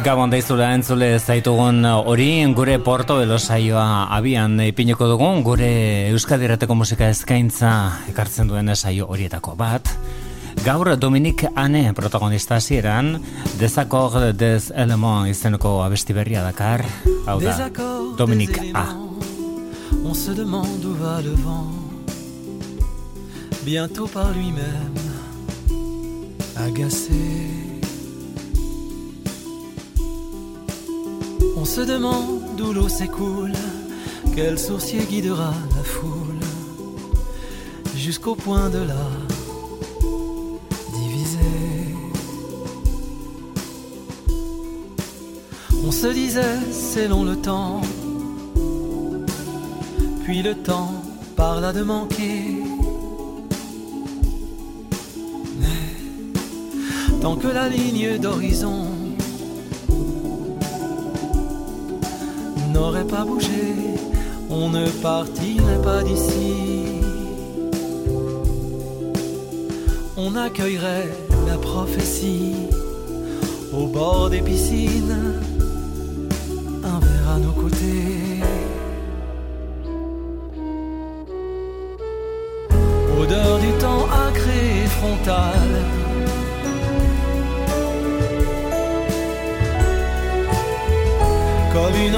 Gabon daizula entzule zaitugun hori gure Porto saioa abian ipineko dugun gure Euskadirateko musika eskaintza ekartzen duen saio horietako bat. Gaur Dominik Ane protagonista hasieran Desakor des Elements izeneko abesti berria dakar. Hau da, Dominik A. On se demande où va le vent Bientôt par lui-même Agacé On se demande d'où l'eau s'écoule, quel sourcier guidera la foule jusqu'au point de la diviser. On se disait c'est long le temps, puis le temps parla de manquer. Mais tant que la ligne d'horizon n'aurait pas bougé, on ne partirait pas d'ici. On accueillerait la prophétie au bord des piscines, un verre à nos côtés. Odeur du temps acré et frontal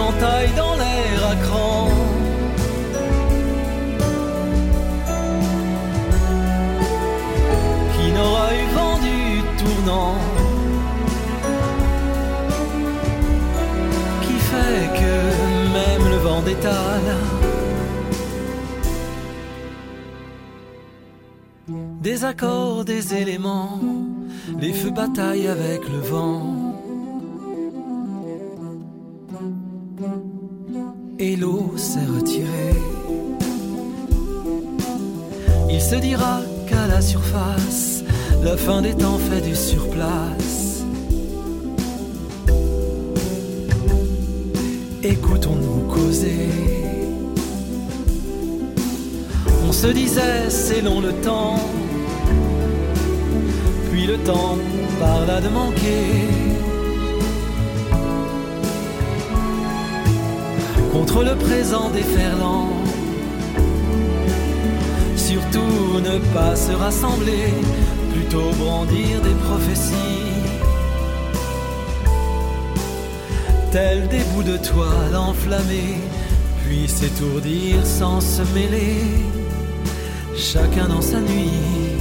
entaille dans l'air à cran. Qui n'aura eu vent du tournant? Qui fait que même le vent détale? Des accords, des éléments, les feux bataillent avec le vent. La fin des temps fait du surplace. Écoutons-nous causer. On se disait c'est long le temps, puis le temps parla de manquer. contre le présent déferlant. Surtout ne pas se rassembler, plutôt brandir des prophéties. Tels des bouts de toile enflammés, puis s'étourdir sans se mêler, chacun dans sa nuit.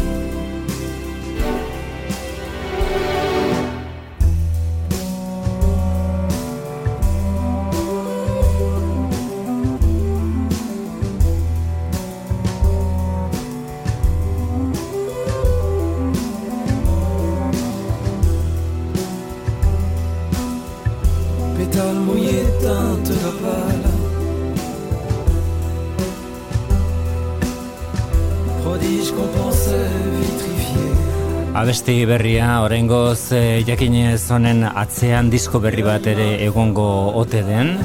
Abesti berria, oraingoz e, jakinez honen atzean disko berri bat ere egongo ote den.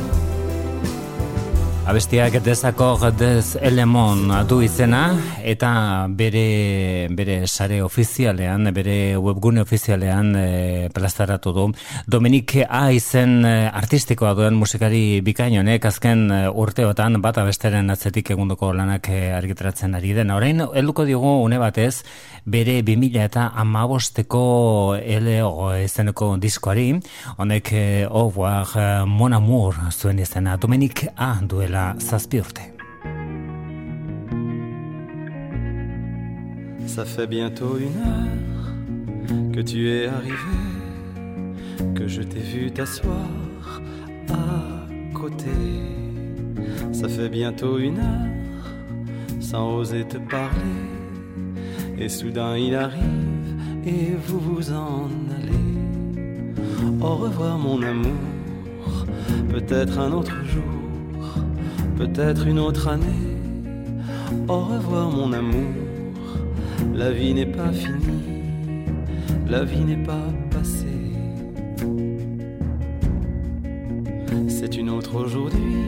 Abestiak dezako dez elemon du izena eta bere, bere sare ofizialean, bere webgune ofizialean e, plazaratu du. Dominik A izen e, artistikoa duen musikari bikainonek azken e, urteotan bat abesteren atzetik egundoko lanak argitaratzen ari den. Orain, helduko diogu une batez, bere 2000 eta amabosteko LO izeneko diskoari, honek oh, Mon Amour zuen izena, Dominik A duela Ça fait bientôt une heure que tu es arrivé, que je t'ai vu t'asseoir à côté. Ça fait bientôt une heure sans oser te parler. Et soudain il arrive et vous vous en allez. Au revoir mon amour peut-être un autre jour, peut-être une autre année. Au revoir mon amour, la vie n'est pas finie, la vie n'est pas passée. C'est une autre aujourd'hui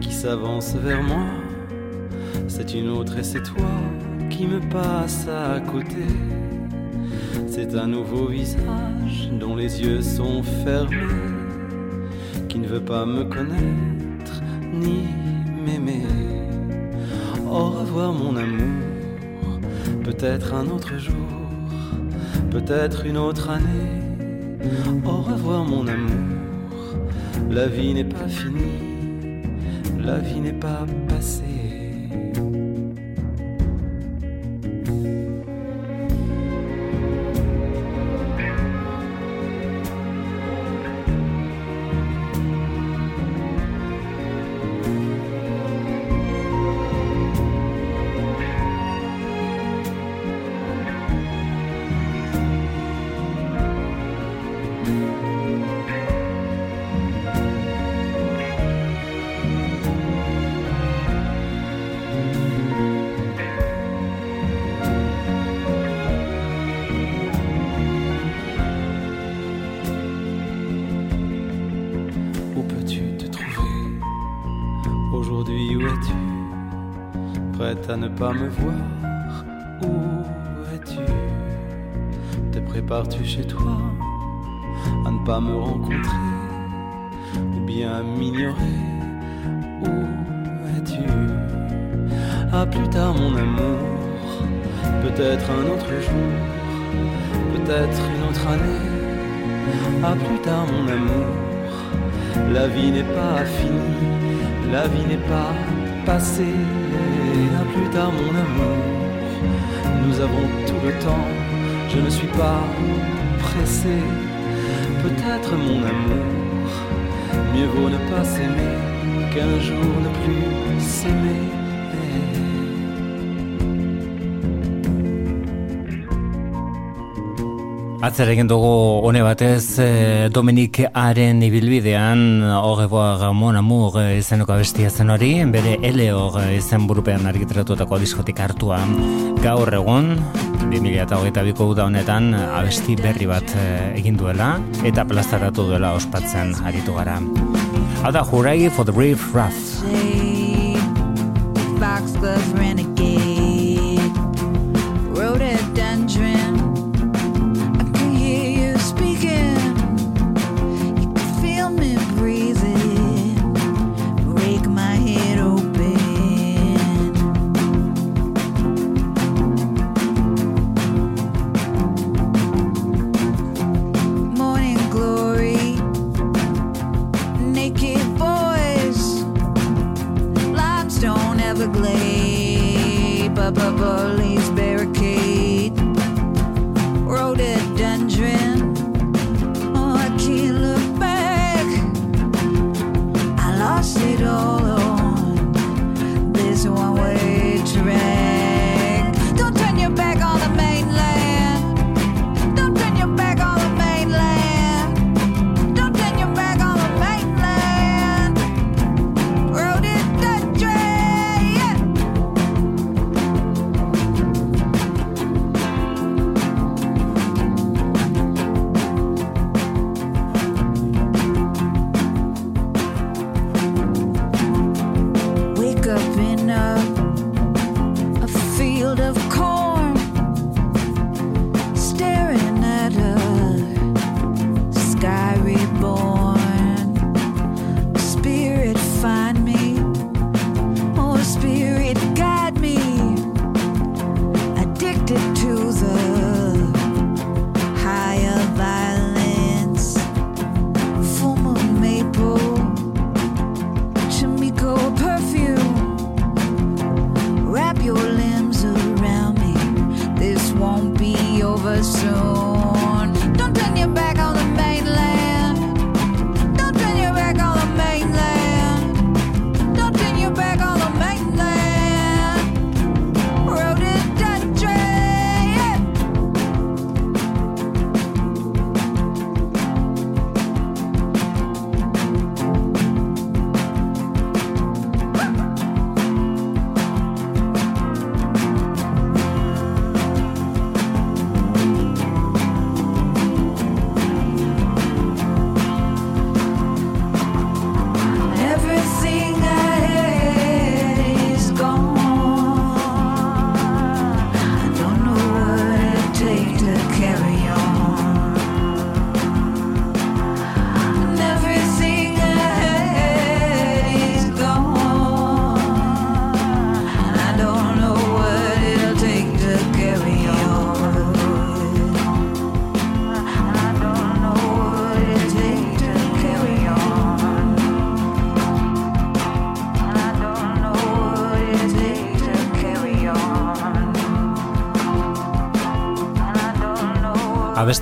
qui s'avance vers moi, c'est une autre et c'est toi qui me passe à côté. C'est un nouveau visage dont les yeux sont fermés, qui ne veut pas me connaître Au revoir mon amour, peut-être un autre jour, peut-être une autre année. Au revoir mon amour, la vie n'est pas finie, la vie n'est pas passée. À ne pas me voir. Où es-tu? Te prépares-tu chez toi? À ne pas me rencontrer? Ou bien m'ignorer? Où es-tu? À plus tard, mon amour. Peut-être un autre jour, peut-être une autre année. À plus tard, mon amour. La vie n'est pas finie, la vie n'est pas passée à tard mon amour. Nous avons tout le temps, je ne suis pas pressé. Peut-être mon amour, mieux vaut ne pas s'aimer qu'un jour ne plus s'aimer. Atzer egin dugu hone batez eh, Dominik Aren ibilbidean Ogeboa Mon Amour eh, izeneko abestia zen hori bere Eleo eh, izen burupean argitratutako diskotik hartua. Gaur egun 2008ko uda honetan abesti berri bat egin duela eta plazaratu duela ospatzen aritu gara. Hau da, Hurai for the Brief Rough Foxglove Renegade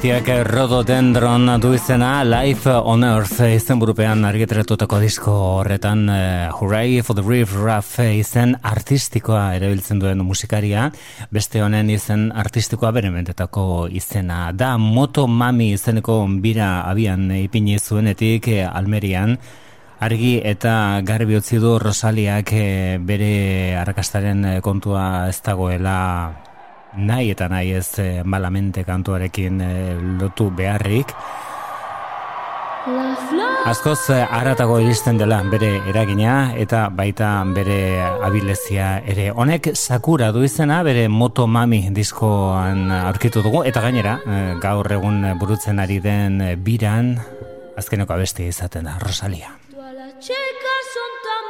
Abestiak Rododendron du izena Life on Earth izen burupean argitretutako disko horretan uh, Hooray for the Reef Ruff izen artistikoa erabiltzen duen musikaria. Beste honen izen artistikoa bere mentetako izena da. Moto Mami izeneko bira abian ipini zuenetik eh, Almerian. Argi eta garbi utzi du Rosaliak eh, bere arrakastaren kontua ez dagoela nahi eta nahi ez e, malamente kantuarekin e, lotu beharrik. Azkoz e, aratago iristen dela bere eragina eta baita bere abilezia ere. Honek sakura du izena bere moto mami diskoan aurkitu dugu eta gainera gaur egun burutzen ari den biran azkeneko abesti izaten da Rosalia. son tan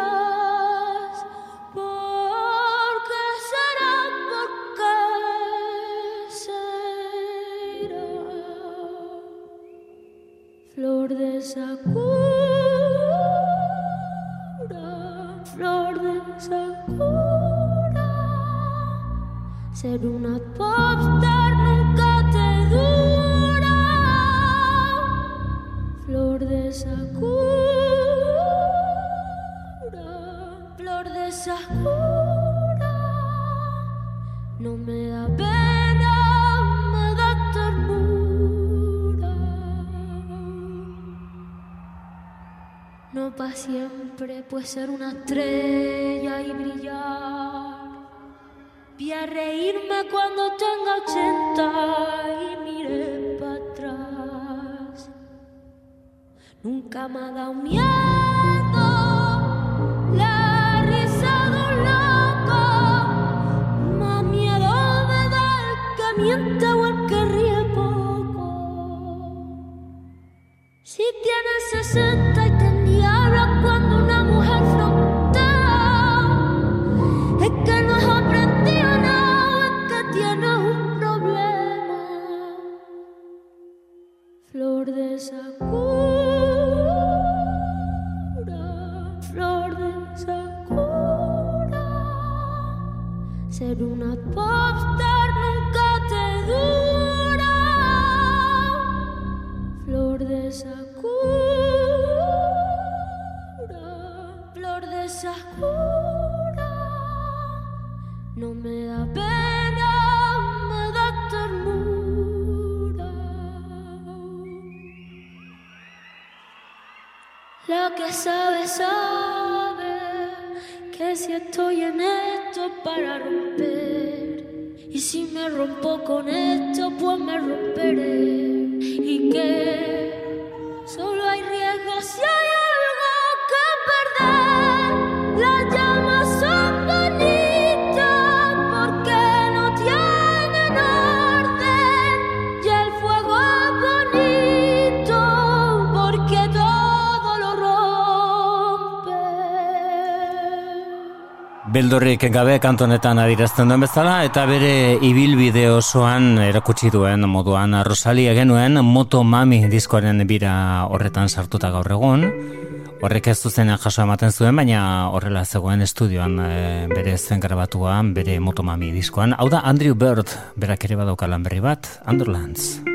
tan flor de sakura, flor de sakura. Ser una popstar nunca te dura, flor de sakura, flor de sakura. No me da para siempre, pues ser una estrella y brillar. Voy a reírme cuando tenga 80 y mire para atrás. Nunca me ha dado miedo la risa de un loco, más miedo me da el que miente o el que ríe poco. Si tienes 60 Flor de sakura. no me da pena, me da ternura. La que sabe, sabe que si estoy en esto para romper. Y si me rompo con esto, pues me romperé. Y que Beldorrik gabe kantonetan adirazten duen bezala eta bere ibilbide osoan erakutsi duen moduan Rosalia genuen Moto Mami diskoaren bira horretan sartuta gaur egun. Horrek ez zuzenean jaso ematen zuen, baina horrela zegoen estudioan e, bere zen grabatuan, bere Moto Mami diskoan. Hau da Andrew Bird, berak ere badauka lan berri bat, Underlands.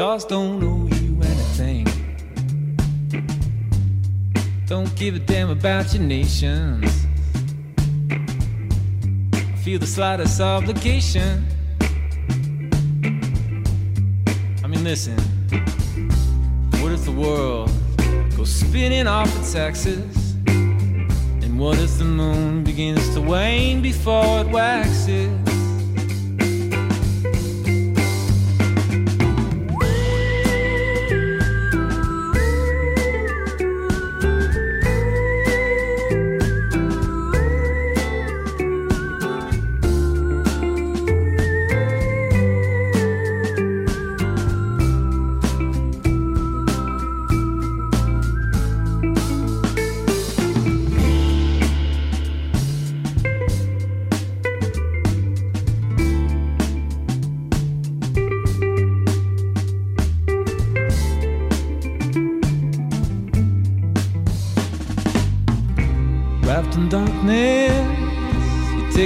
Stars don't owe you anything. Don't give a damn about your nations. Feel the slightest obligation. I mean, listen. What if the world goes spinning off its axis? And what if the moon begins to wane before it waxes?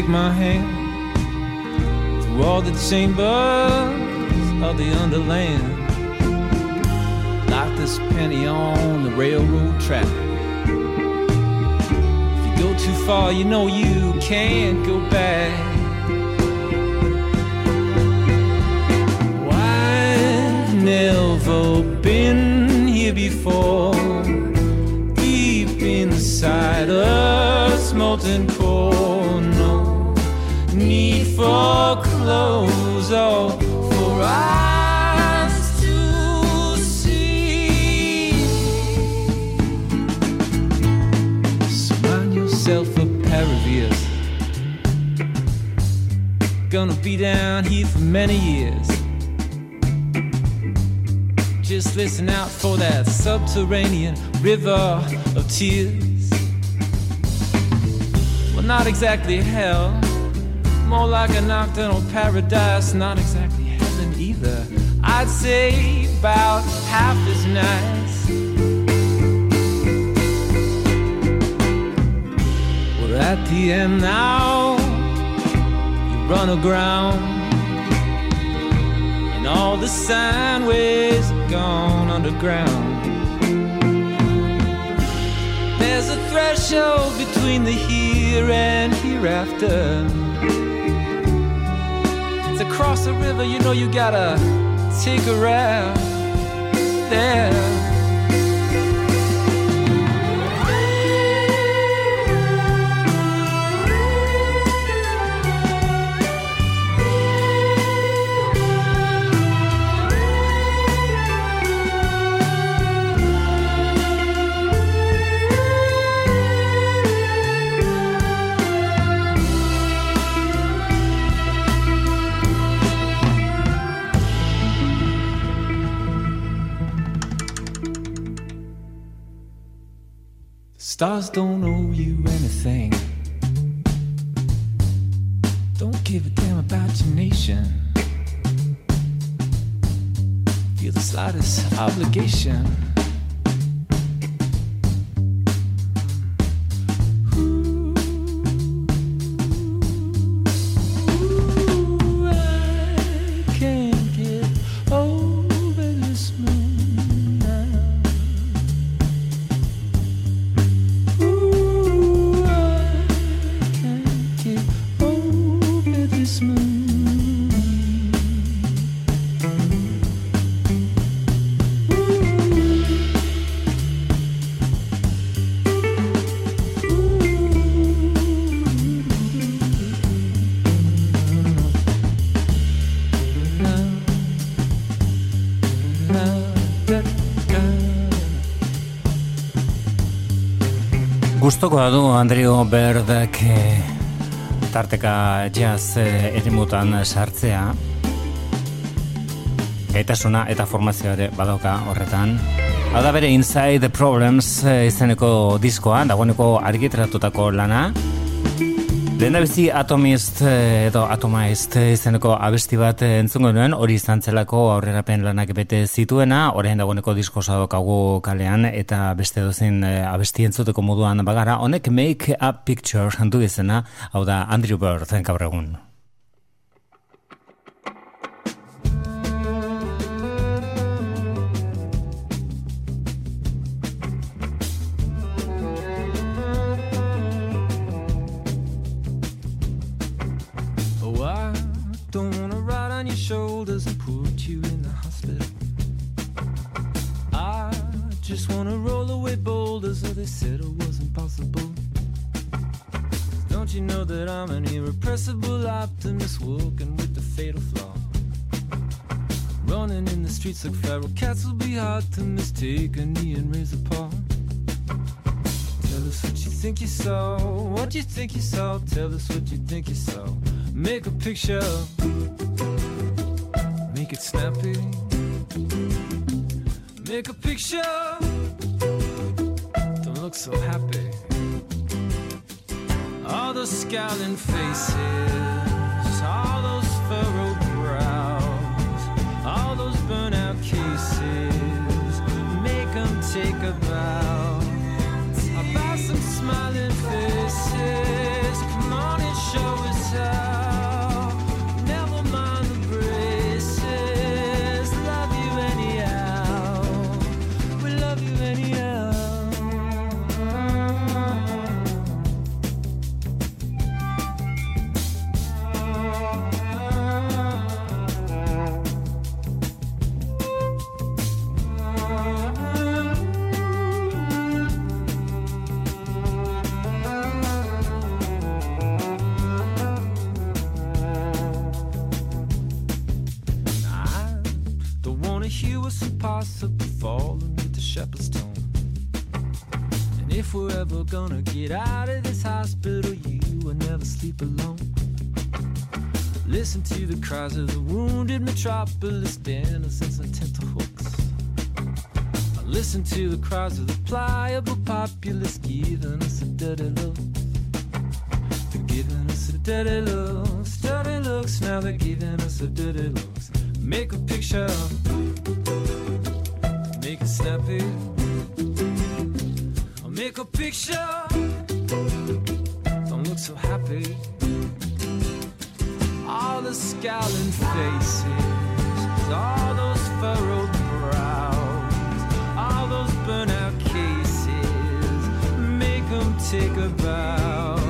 Take my hand through all the chambers of the underland. Like this penny on the railroad track. If you go too far, you know you can't go back. Never been here before. Deep inside a need oh, for clothes or for eyes to see. Surround yourself a ears. Gonna be down here for many years. Just listen out for that subterranean river of tears. Well, not exactly hell more like a nocturnal paradise, not exactly heaven either. I'd say about half as nice. We're at the end now. You run aground, and all the sine gone underground. There's a threshold between the here and hereafter to cross a river, you know you gotta take a route there. Stars don't owe you anything. Don't give a damn about your nation. Feel the slightest obligation. Gustoko da du Andrio Berdak eh, tarteka jazz eh, erimutan sartzea. Gaitasuna eta formazioa ere badauka horretan. Hau da bere Inside the Problems eh, izeneko diskoa, dagoeneko argitratutako lana Lehen bizi Atomist eh, edo Atomist izeneko abesti bat eh, entzungo nuen, hori izan zelako aurrerapen lanak bete zituena, orain dagoeneko diskosa dokagu kalean, eta beste dozin eh, abesti entzuteko moduan bagara, honek Make a Picture handu izena, hau da Andrew Bird, gaur egun. Shoulders and put you in the hospital. I just wanna roll away boulders, so they said it was impossible. Don't you know that I'm an irrepressible optimist walking with the fatal flaw? Running in the streets like feral cats will be hard to mistake a knee and raise a paw. Tell us what you think you saw, what you think you saw. Tell us what you think you saw. Make a picture, it snappy. Make a picture, don't look so happy. All those scowling faces, all those furrowed brows, all those burnout cases, make them take a bow. Impossible falling with the shepherd's tone. And if we're ever gonna get out of this hospital, you will never sleep alone. Listen to the cries of the wounded metropolis, denizens and tenterhooks. Listen to the cries of the pliable populace, giving us a dirty look. They're giving us a dirty looks, dirty looks. Now they're giving us a dirty looks. Make a picture, make it. I'll make a picture, don't look so happy. All the scowling faces, all those furrowed brows, all those burnout cases, make them take a bow.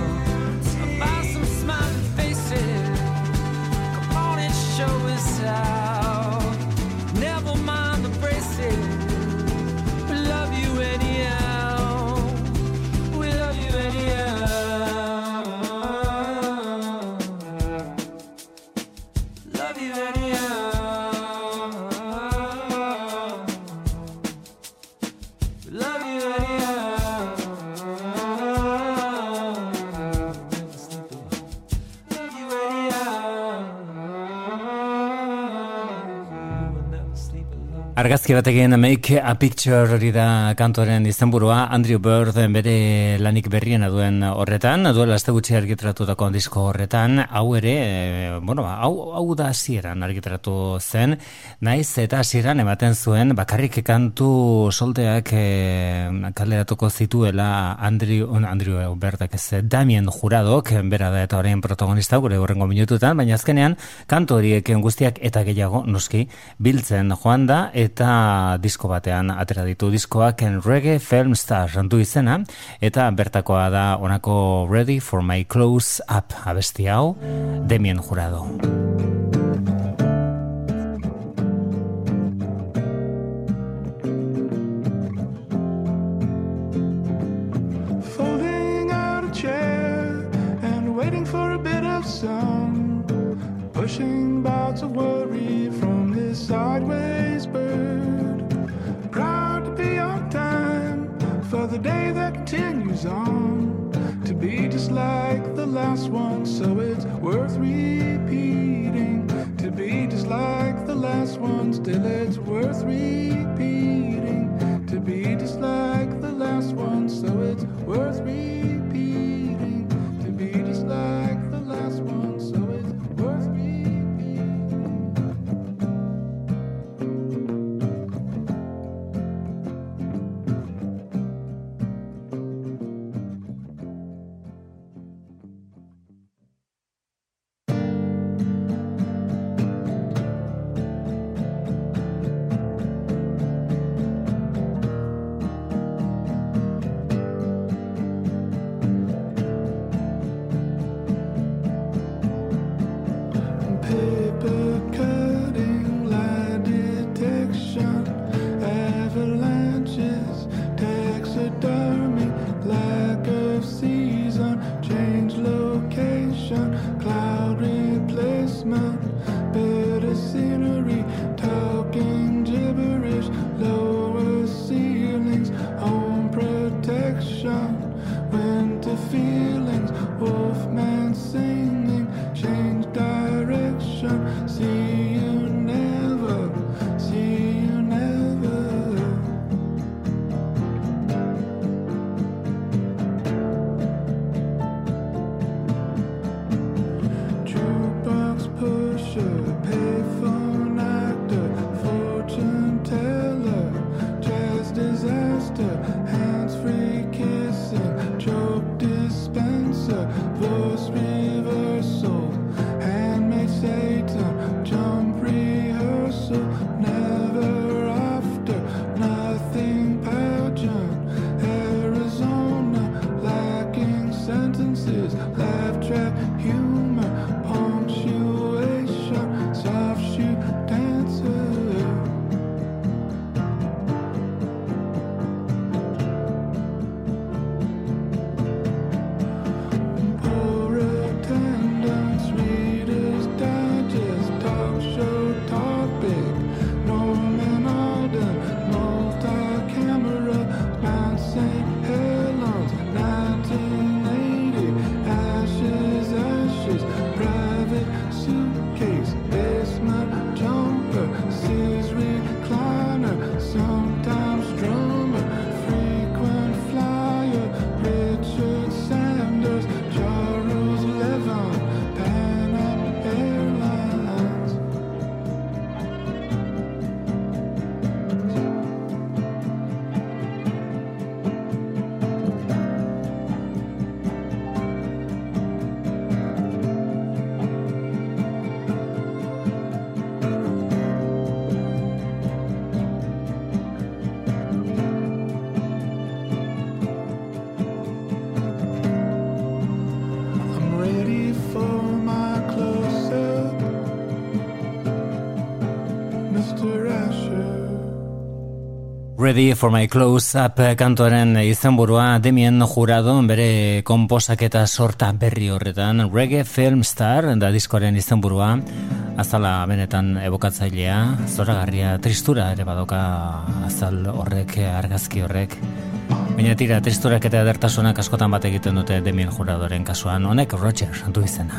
Argazki batekin Make a Picture hori da kantoren izenburua. Andrew Bird bere lanik berriena duen horretan, duela azte gutxi argitratutako disko horretan, hau ere, e, bueno, hau, hau da hasieran argitratu zen, naiz eta hasieran ematen zuen bakarrik kantu solteak e, kaleratuko zituela Andrew, Andrew Birdak ez, Damien Juradok, bera da eta orain protagonista gure horrengo minututan, baina azkenean kantu horiek guztiak eta gehiago noski biltzen joan da. Eta disko batean atera ditu diskoak Reggae Film Star du izena eta bertakoa da onako Ready for My Close Up abesti hau Demien Jurado. Folding out a chair and waiting for a bit of sun. Pushing bouts of worry from this sideways on. To be just like the last one, so it's worth repeating. To be just like the last one, still it's worth repeating. To be just like the last one, so it's worth repeating. Ready for my close-up kantoren izenburua demien jurado bere komposaketa sorta berri horretan reggae film star da diskoaren izenburua. Azala benetan ebokatzailea zoragarria tristura ere badoka azal horrek argazki horrek. Baina tira tristurak eta edertasunak askotan bat egiten dute demien juradoren kasuan. Honek Roger du izena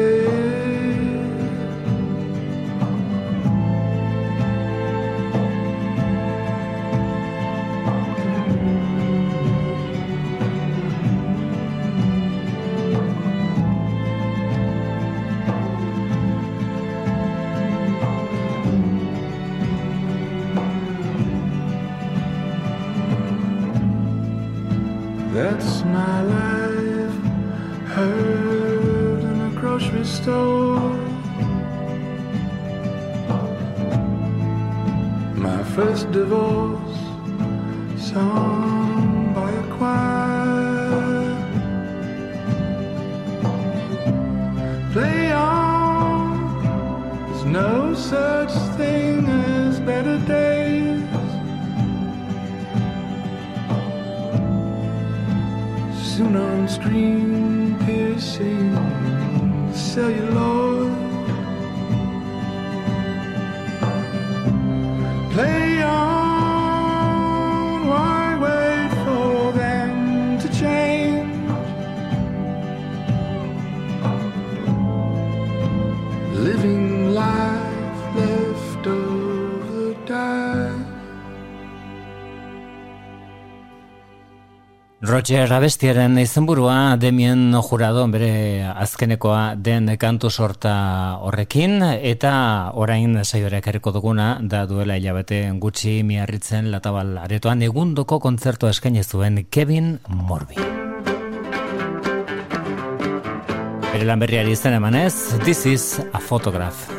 Roger abestiaren izenburua Demien Jurado bere azkenekoa den kantu sorta horrekin eta orain saiora ekarriko duguna da duela hilabete gutxi miarritzen latabal aretoan egundoko kontzertu eskaini zuen Kevin Morby. Bere lan berriari izan emanez, this is a photograph.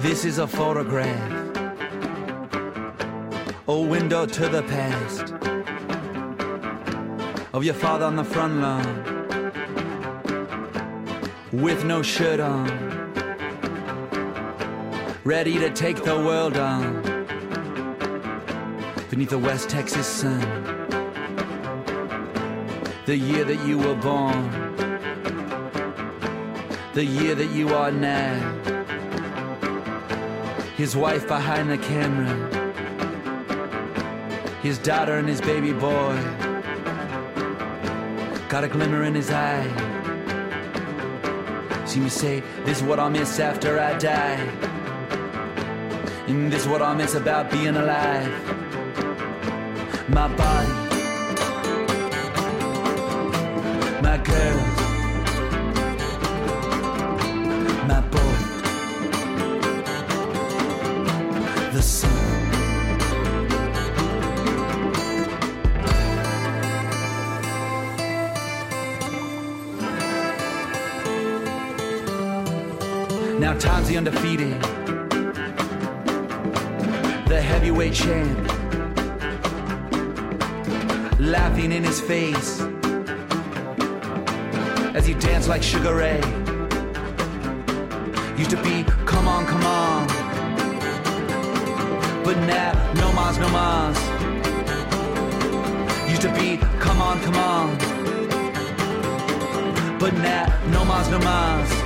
This is a photograph, a window to the past of your father on the front lawn with no shirt on, ready to take the world on beneath the West Texas sun. The year that you were born, the year that you are now. His wife behind the camera, his daughter and his baby boy. Got a glimmer in his eye. See me say, This is what I'll miss after I die. And this is what I'll miss about being alive. My body, Now time's the undefeated, the heavyweight champ, laughing in his face as he danced like Sugar Ray. Used to be, come on, come on, but now no mas, no mas. Used to be, come on, come on, but now no mas, no mas.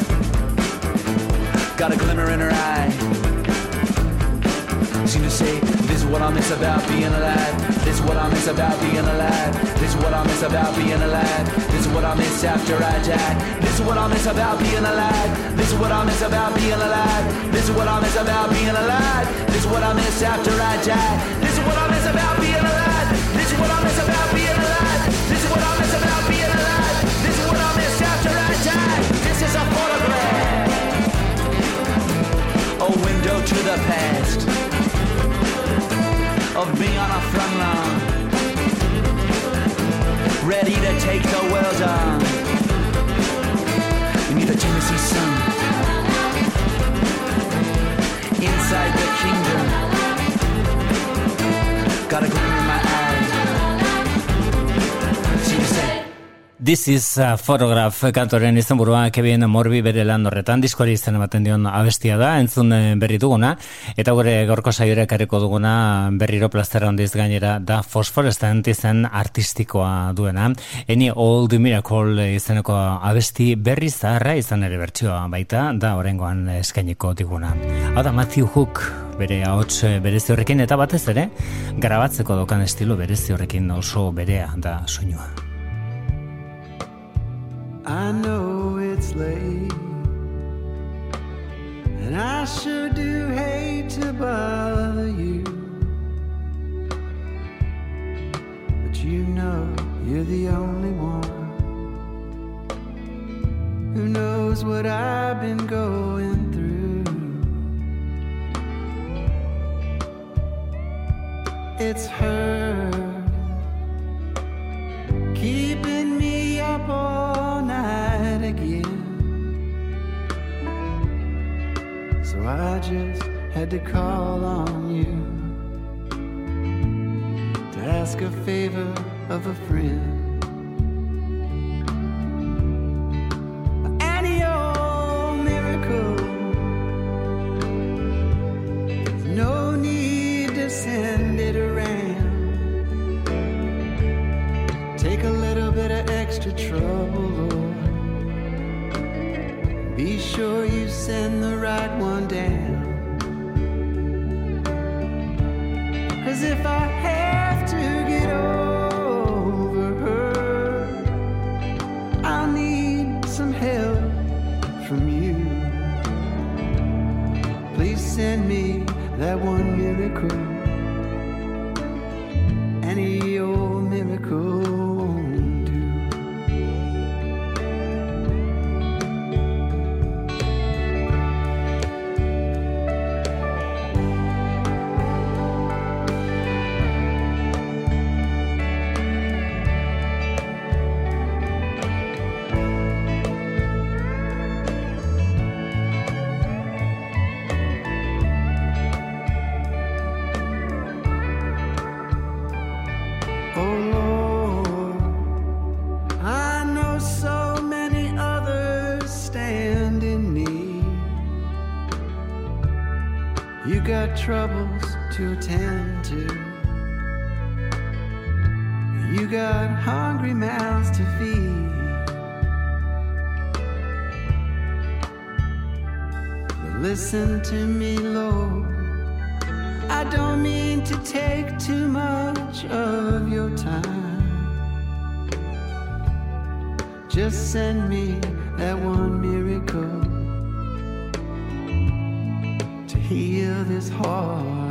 got a glimmer in her eye. Seem to say, this is what I miss about being alive. This is what I miss about being alive. This is what I miss about being alive. This is what I miss after I die. This is what I miss about being alive. This is what I miss about being alive. This is what I miss about being alive. This is what I miss after I die. This is what I miss about being alive. The past of me on a front lawn, ready to take the world on. Beneath the Tennessee sun, inside the kingdom, got a This is a photograph kantoren izenburua Kevin Morbi bere lan horretan diskoari izan ematen dion abestia da, entzun eh, berri duguna, eta gure gaurko saiora ekarriko duguna berriro plaztera handiz gainera da Phosphorescent izen artistikoa duena. Any Old Miracle izeneko abesti berri zaharra izan ere bertsioa baita, da orengoan eskainiko diguna. Hau da Matthew Hook bere ahots berezi horrekin eta batez ere, grabatzeko dokan estilo berezi horrekin oso berea da soinua. I know it's late, and I sure do hate to bother you. But you know you're the only one who knows what I've been going through. It's her. had to call on you to ask a favor of a friend. listen to me Lord. I don't mean to take too much of your time. Just send me that one miracle to heal this heart.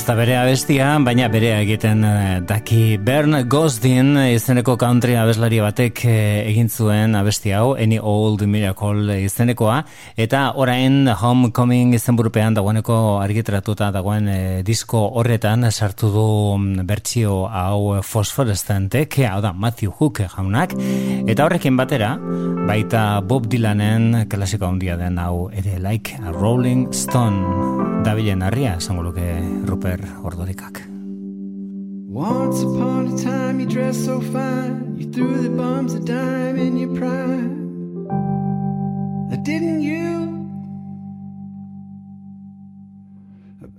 Ez da bere abestia, baina bere egiten uh, daki. Bern Gosdin izeneko country abeslari batek uh, egin zuen abesti hau, Any Old Miracle izenekoa, eta orain Homecoming izen burupean dagoeneko argitratuta dagoen uh, disko horretan sartu du mm, bertsio hau fosforestantek, hau da Matthew Hook jaunak, eta horrekin batera, baita Bob Dylanen klasiko handia den hau ere like a Rolling Stone. Dabilen harria, zango luke Once upon a time you dressed so fine You threw the bums a dime in your prime. Didn't you?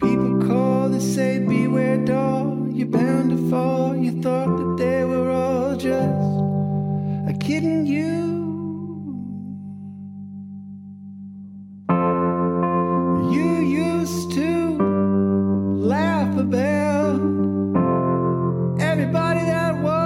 People call to say beware doll You're bound to fall. You thought that they were all just kidding you that was.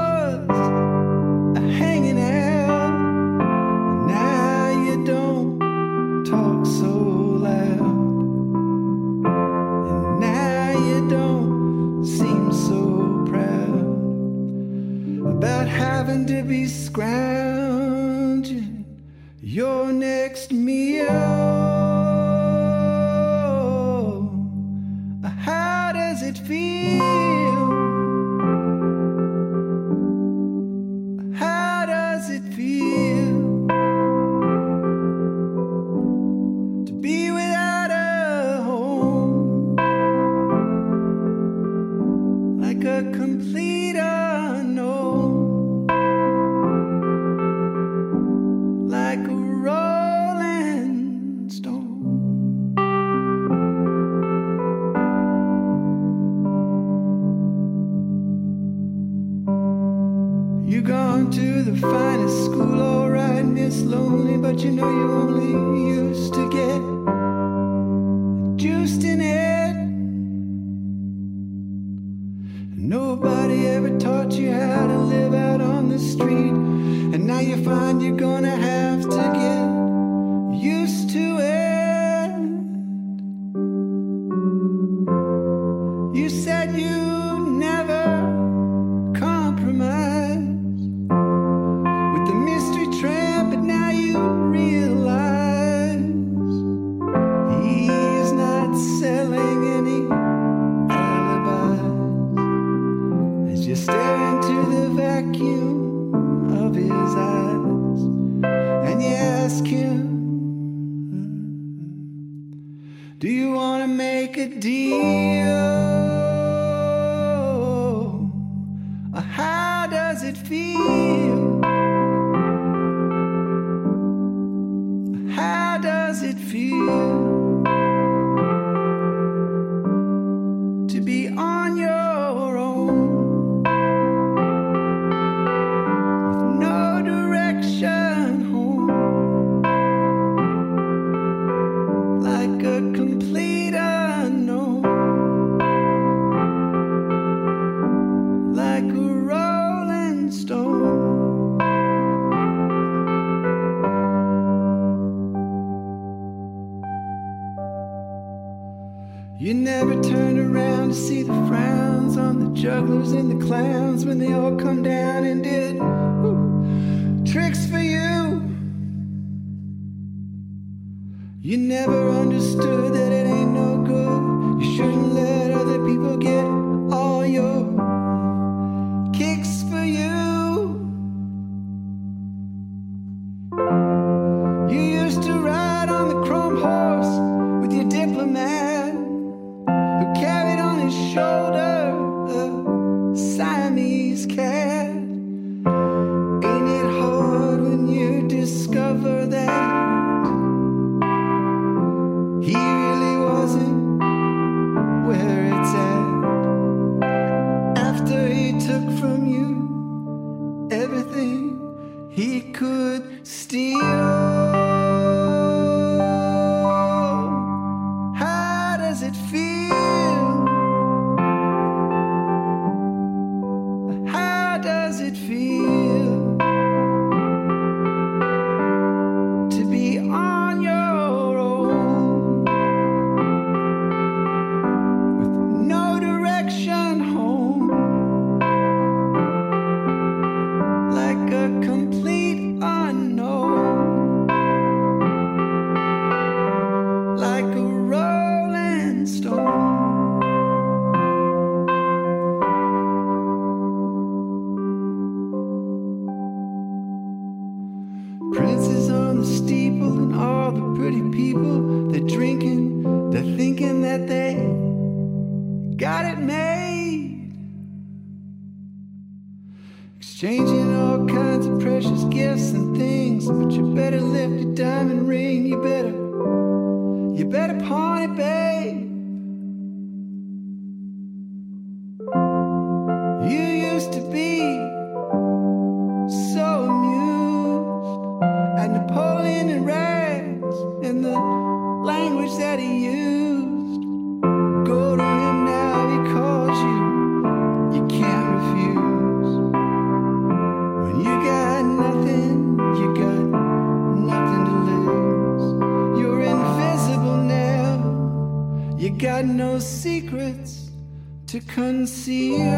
Diamond conceal.